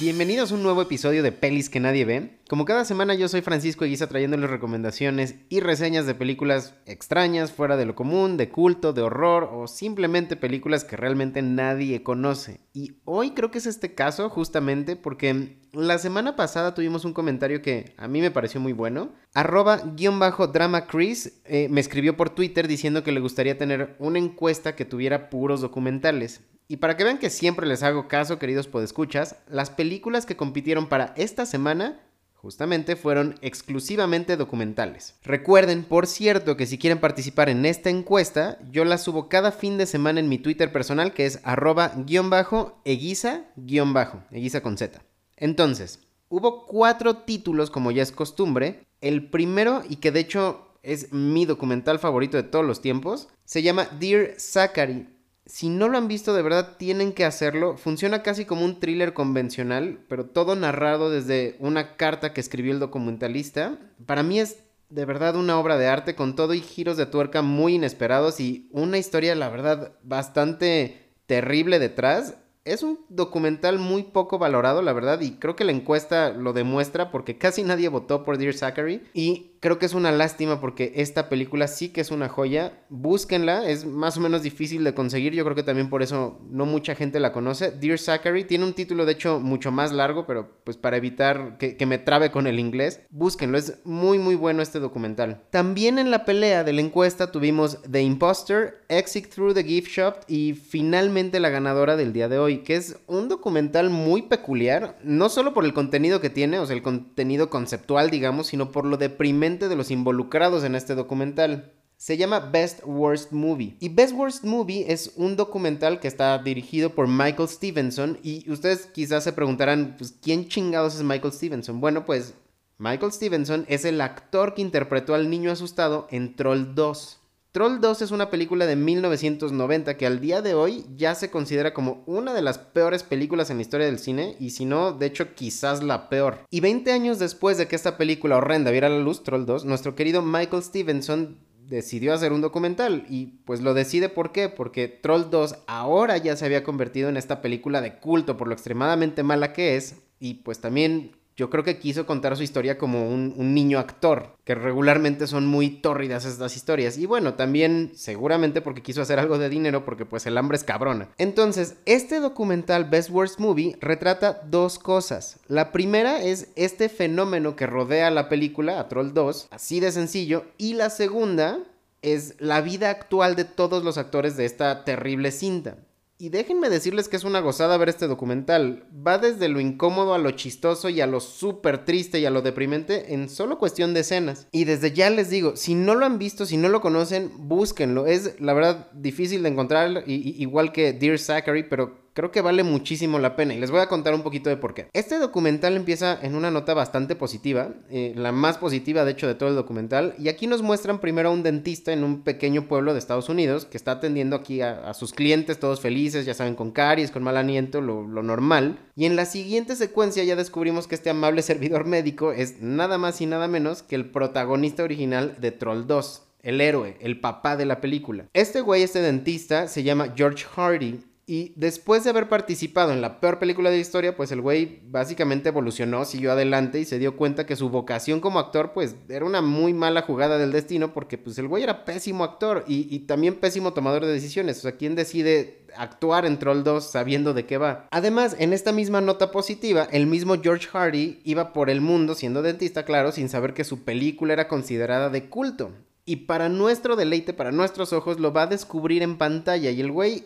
Bienvenidos a un nuevo episodio de Pelis que nadie ve. Como cada semana yo soy Francisco Eguiza trayéndoles recomendaciones y reseñas de películas extrañas, fuera de lo común, de culto, de horror o simplemente películas que realmente nadie conoce. Y hoy creo que es este caso justamente porque la semana pasada tuvimos un comentario que a mí me pareció muy bueno. Arroba guion bajo drama Chris eh, me escribió por Twitter diciendo que le gustaría tener una encuesta que tuviera puros documentales. Y para que vean que siempre les hago caso, queridos podescuchas, las películas que compitieron para esta semana justamente fueron exclusivamente documentales. Recuerden, por cierto, que si quieren participar en esta encuesta, yo la subo cada fin de semana en mi Twitter personal, que es arroba guion bajo eguiza guion bajo, eguiza con Z. Entonces, hubo cuatro títulos, como ya es costumbre. El primero, y que de hecho es mi documental favorito de todos los tiempos, se llama Dear Zachary si no lo han visto, de verdad tienen que hacerlo. Funciona casi como un thriller convencional, pero todo narrado desde una carta que escribió el documentalista. Para mí es de verdad una obra de arte con todo y giros de tuerca muy inesperados y una historia, la verdad, bastante terrible detrás. Es un documental muy poco valorado, la verdad, y creo que la encuesta lo demuestra porque casi nadie votó por Dear Zachary. Y creo que es una lástima porque esta película sí que es una joya. Búsquenla, es más o menos difícil de conseguir. Yo creo que también por eso no mucha gente la conoce. Dear Zachary tiene un título de hecho mucho más largo, pero pues para evitar que, me trabe con el inglés, búsquenlo. Es muy muy bueno este documental. También en la pelea de la encuesta tuvimos The Imposter, Exit Through the Gift Shop y finalmente la ganadora del día de hoy, que es un documental muy peculiar, no solo por el contenido que tiene, o sea, el contenido conceptual, digamos, sino por lo deprimente de los involucrados en este documental. Se llama Best Worst Movie. Y Best Worst Movie es un documental que está dirigido por Michael Stevenson. Y ustedes quizás se preguntarán, pues, ¿quién chingados es Michael Stevenson? Bueno, pues Michael Stevenson es el actor que interpretó al niño asustado en Troll 2. Troll 2 es una película de 1990 que al día de hoy ya se considera como una de las peores películas en la historia del cine y si no, de hecho quizás la peor. Y 20 años después de que esta película horrenda viera la luz, Troll 2, nuestro querido Michael Stevenson decidió hacer un documental y pues lo decide ¿por qué? Porque Troll 2 ahora ya se había convertido en esta película de culto por lo extremadamente mala que es y pues también yo creo que quiso contar su historia como un, niño actor, que regularmente son muy tórridas estas historias. Y bueno, también seguramente porque quiso hacer algo de dinero, porque pues el hambre es cabrona. Entonces, este documental Best Worst Movie retrata dos cosas. La primera es este fenómeno que rodea la película, a Troll 2, así de sencillo. Y la segunda es la vida actual de todos los actores de esta terrible cinta. Y déjenme decirles que es una gozada ver este documental. Va desde lo incómodo a lo chistoso y a lo súper triste y a lo deprimente en solo cuestión de escenas. Y desde ya les digo, si no lo han visto, si no lo conocen, búsquenlo. Es la verdad difícil de encontrar, igual que Dear Zachary, pero creo que vale muchísimo la pena y les voy a contar un poquito de por qué. Este documental empieza en una nota bastante positiva, eh, la más positiva de hecho de todo el documental, y aquí nos muestran primero a un dentista en un pequeño pueblo de Estados Unidos que está atendiendo aquí a, sus clientes todos felices, ya saben, con caries, con mal aliento, lo, lo normal. Y en la siguiente secuencia ya descubrimos que este amable servidor médico es nada más y nada menos que el protagonista original de Troll 2 el héroe, el papá de la película. Este güey, este dentista, se llama George Hardy y después de haber participado en la peor película de la historia, pues el güey básicamente evolucionó, siguió adelante y se dio cuenta que su vocación como actor, pues era una muy mala jugada del destino, porque pues el güey era pésimo actor y, también pésimo tomador de decisiones. O sea, ¿quién decide actuar en Troll 2 sabiendo de qué va? Además, en esta misma nota positiva, el mismo George Hardy iba por el mundo siendo dentista, claro, sin saber que su película era considerada de culto. Y para nuestro deleite, para nuestros ojos, lo va a descubrir en pantalla. Y el güey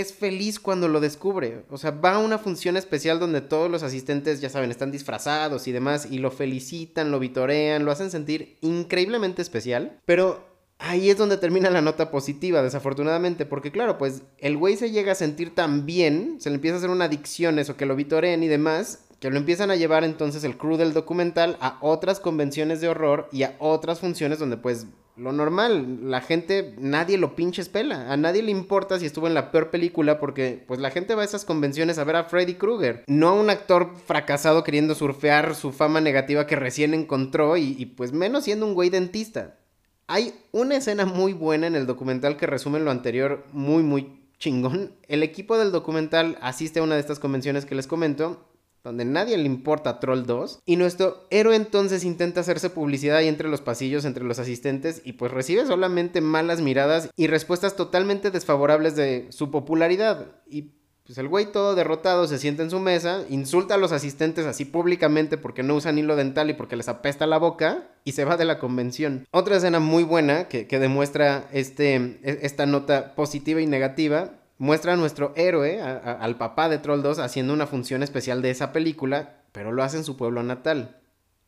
es feliz cuando lo descubre. O sea, va a una función especial donde todos los asistentes, ya saben, están disfrazados y demás, y lo felicitan, lo vitorean, lo hacen sentir increíblemente especial. Pero ahí es donde termina la nota positiva, desafortunadamente, porque claro, pues el güey se llega a sentir tan bien, se le empieza a hacer una adicción, eso, que lo vitoreen y demás, que lo empiezan a llevar entonces el crew del documental a otras convenciones de horror y a otras funciones donde pues lo normal, la gente, nadie lo pinches pela, a nadie le importa si estuvo en la peor película porque pues la gente va a esas convenciones a ver a Freddy Krueger, no a un actor fracasado queriendo surfear su fama negativa que recién encontró y, y pues menos siendo un güey dentista. Hay una escena muy buena en el documental que resume lo anterior muy muy chingón. El equipo del documental asiste a una de estas convenciones que les comento donde nadie le importa Troll 2, y nuestro héroe entonces intenta hacerse publicidad ahí entre los pasillos, entre los asistentes, y pues recibe solamente malas miradas y respuestas totalmente desfavorables de su popularidad. Y pues el güey todo derrotado se sienta en su mesa, insulta a los asistentes así públicamente porque no usan hilo dental y porque les apesta la boca y se va de la convención. Otra escena muy buena que, demuestra este, e, esta nota positiva y negativa muestra a nuestro héroe, al papá de Troll 2, haciendo una función especial de esa película, pero lo hace en su pueblo natal.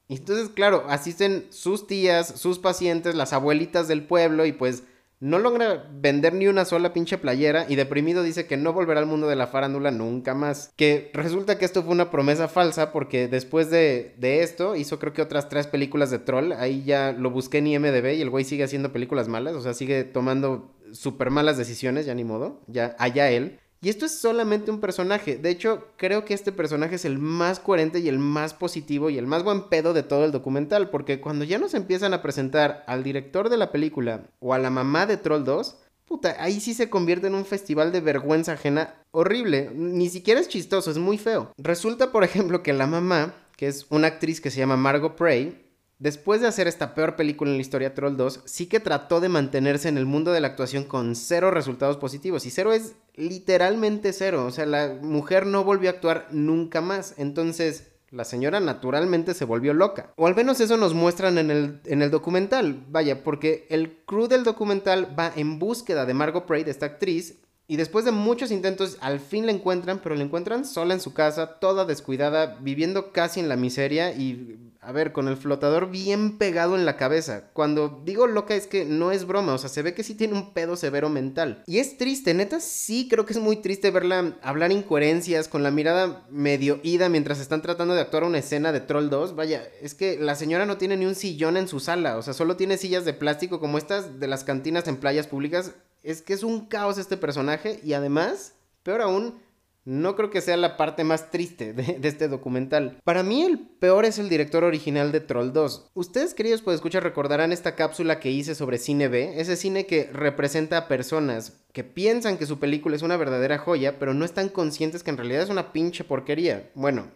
Y entonces, claro, asisten sus tías, sus pacientes, las abuelitas del pueblo y pues no logra vender ni una sola pinche playera y deprimido dice que no volverá al mundo de la farándula nunca más. Que resulta que esto fue una promesa falsa porque después de, de esto hizo creo que otras tres películas de troll. Ahí ya lo busqué en IMDB y el güey sigue haciendo películas malas, o sea, sigue tomando súper malas decisiones, ya ni modo, ya allá él. Y esto es solamente un personaje. De hecho, creo que este personaje es el más coherente y el más positivo y el más buen pedo de todo el documental. Porque cuando ya nos empiezan a presentar al director de la película o a la mamá de Troll 2, puta, ahí sí se convierte en un festival de vergüenza ajena horrible. Ni siquiera es chistoso, es muy feo. Resulta, por ejemplo, que la mamá, que es una actriz que se llama Margot Prey, Después de hacer esta peor película en la historia Troll 2, sí que trató de mantenerse en el mundo de la actuación con cero resultados positivos. Y cero es literalmente cero. O sea, la mujer no volvió a actuar nunca más. Entonces, la señora naturalmente se volvió loca. O al menos eso nos muestran en el, en el documental. Vaya, porque el crew del documental va en búsqueda de Margot Prey, de esta actriz, y después de muchos intentos, al fin la encuentran, pero la encuentran sola en su casa, toda descuidada, viviendo casi en la miseria y, a ver, con el flotador bien pegado en la cabeza. Cuando digo loca es que no es broma, o sea, se ve que sí tiene un pedo severo mental. Y es triste, neta, sí creo que es muy triste verla hablar incoherencias, con la mirada medio ida mientras están tratando de actuar una escena de Troll 2. Vaya, es que la señora no tiene ni un sillón en su sala, o sea, solo tiene sillas de plástico como estas de las cantinas en playas públicas es que es un caos este personaje y además, peor aún, no creo que sea la parte más triste de, este documental. Para mí el peor es el director original de Troll 2. Ustedes queridos pues escuchar recordarán esta cápsula que hice sobre cine B, ese cine que representa a personas que piensan que su película es una verdadera joya, pero no están conscientes que en realidad es una pinche porquería. Bueno,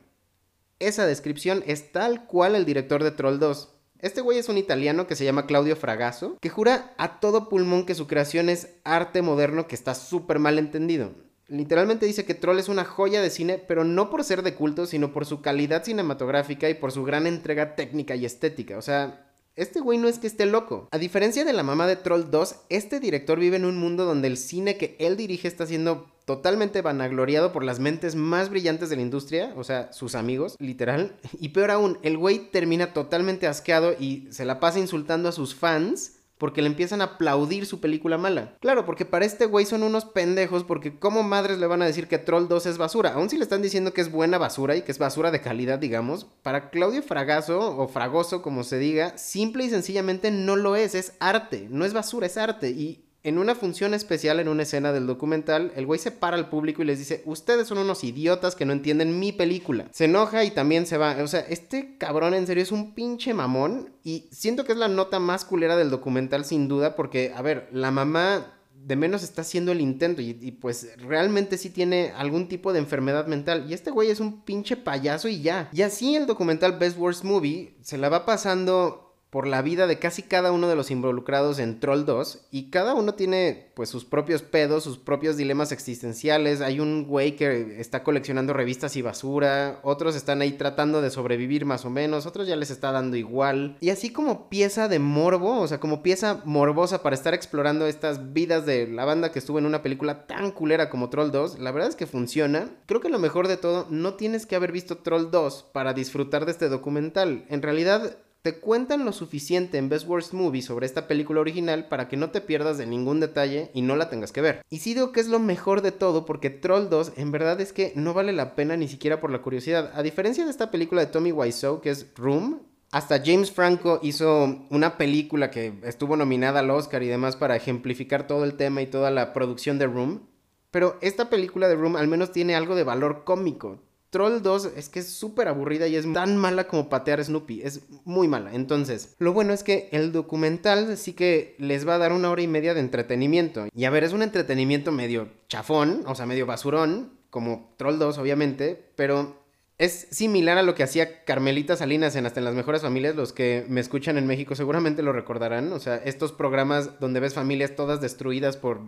esa descripción es tal cual el director de Troll 2. Este güey es un italiano que se llama Claudio Fragasso, que jura a todo pulmón que su creación es arte moderno que está súper mal entendido. Literalmente dice que Troll es una joya de cine, pero no por ser de culto, sino por su calidad cinematográfica y por su gran entrega técnica y estética. O sea, este güey no es que esté loco. A diferencia de la mamá de Troll 2, este director vive en un mundo donde el cine que él dirige está siendo totalmente vanagloriado por las mentes más brillantes de la industria, o sea, sus amigos, literal. Y peor aún, el güey termina totalmente asqueado y se la pasa insultando a sus fans porque le empiezan a aplaudir su película mala. Claro, porque para este güey son unos pendejos porque como madres le van a decir que Troll 2 es basura, aun si le están diciendo que es buena basura y que es basura de calidad, digamos, para Claudio Fragaso o Fragoso como se diga, simple y sencillamente no lo es, es arte, no es basura, es arte y en una función especial, en una escena del documental, el güey se para al público y les dice, ustedes son unos idiotas que no entienden mi película. Se enoja y también se va. O sea, este cabrón en serio es un pinche mamón y siento que es la nota más culera del documental sin duda porque, a ver, la mamá de menos está haciendo el intento y, y, pues realmente sí tiene algún tipo de enfermedad mental. Y este güey es un pinche payaso y ya. Y así el documental Best Worst Movie se la va pasando por la vida de casi cada uno de los involucrados en Troll 2 y cada uno tiene pues sus propios pedos, sus propios dilemas existenciales. Hay un güey que está coleccionando revistas y basura, otros están ahí tratando de sobrevivir más o menos, otros ya les está dando igual. Y así como pieza de morbo, o sea, como pieza morbosa para estar explorando estas vidas de la banda que estuvo en una película tan culera como Troll 2, la verdad es que funciona. Creo que lo mejor de todo, no tienes que haber visto Troll 2 para disfrutar de este documental. En realidad te cuentan lo suficiente en Best Worst Movie sobre esta película original para que no te pierdas de ningún detalle y no la tengas que ver. Y sí digo que es lo mejor de todo porque Troll 2 en verdad es que no vale la pena ni siquiera por la curiosidad. A diferencia de esta película de Tommy Wiseau que es Room, hasta James Franco hizo una película que estuvo nominada al Oscar y demás para ejemplificar todo el tema y toda la producción de Room. Pero esta película de Room al menos tiene algo de valor cómico. Troll 2 es que es súper aburrida y es tan mala como patear a Snoopy. Es muy mala. Entonces, lo bueno es que el documental sí que les va a dar una hora y media de entretenimiento. Y a ver, es un entretenimiento medio chafón, o sea, medio basurón, como Troll 2, obviamente, pero Es similar a lo que hacía Carmelita Salinas en Hasta en las Mejores Familias. Los que me escuchan en México seguramente lo recordarán. O sea, estos programas donde ves familias todas destruidas por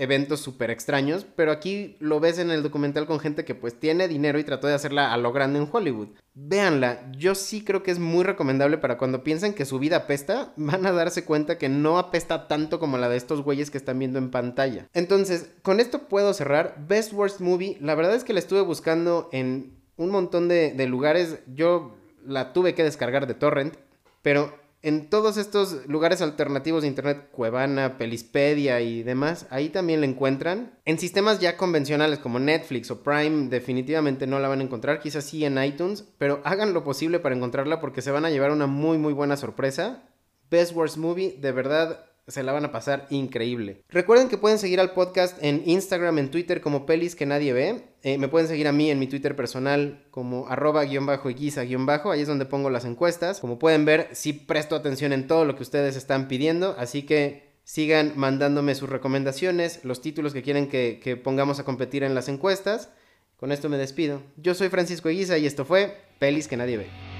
eventos súper extraños. Pero aquí lo ves en el documental con gente que pues tiene dinero y trató de hacerla a lo grande en Hollywood. Véanla, yo sí creo que es muy recomendable para cuando piensen que su vida apesta, van a darse cuenta que no apesta tanto como la de estos güeyes que están viendo en pantalla. Entonces, con esto puedo cerrar. Best Worst Movie, la verdad es que la estuve buscando en un montón de, lugares. Yo la tuve que descargar de torrent, pero en todos estos lugares alternativos de internet, Cuevana, Pelispedia y demás, ahí también la encuentran. En sistemas ya convencionales como Netflix o Prime, definitivamente no la van a encontrar, quizás sí en iTunes, pero hagan lo posible para encontrarla porque se van a llevar una muy muy buena sorpresa. Best Worst Movie, de verdad, se la van a pasar increíble. Recuerden que pueden seguir al podcast en Instagram, en Twitter como pelis que nadie ve. Eh, me pueden seguir a mí en mi Twitter personal como arroba guion bajo guion bajo. Ahí es donde pongo las encuestas. Como pueden ver, sí presto atención en todo lo que ustedes están pidiendo. Así que sigan mandándome sus recomendaciones, los títulos que quieren que, que pongamos a competir en las encuestas. Con esto me despido. Yo soy Francisco Eguiza y esto fue Pelis que nadie ve.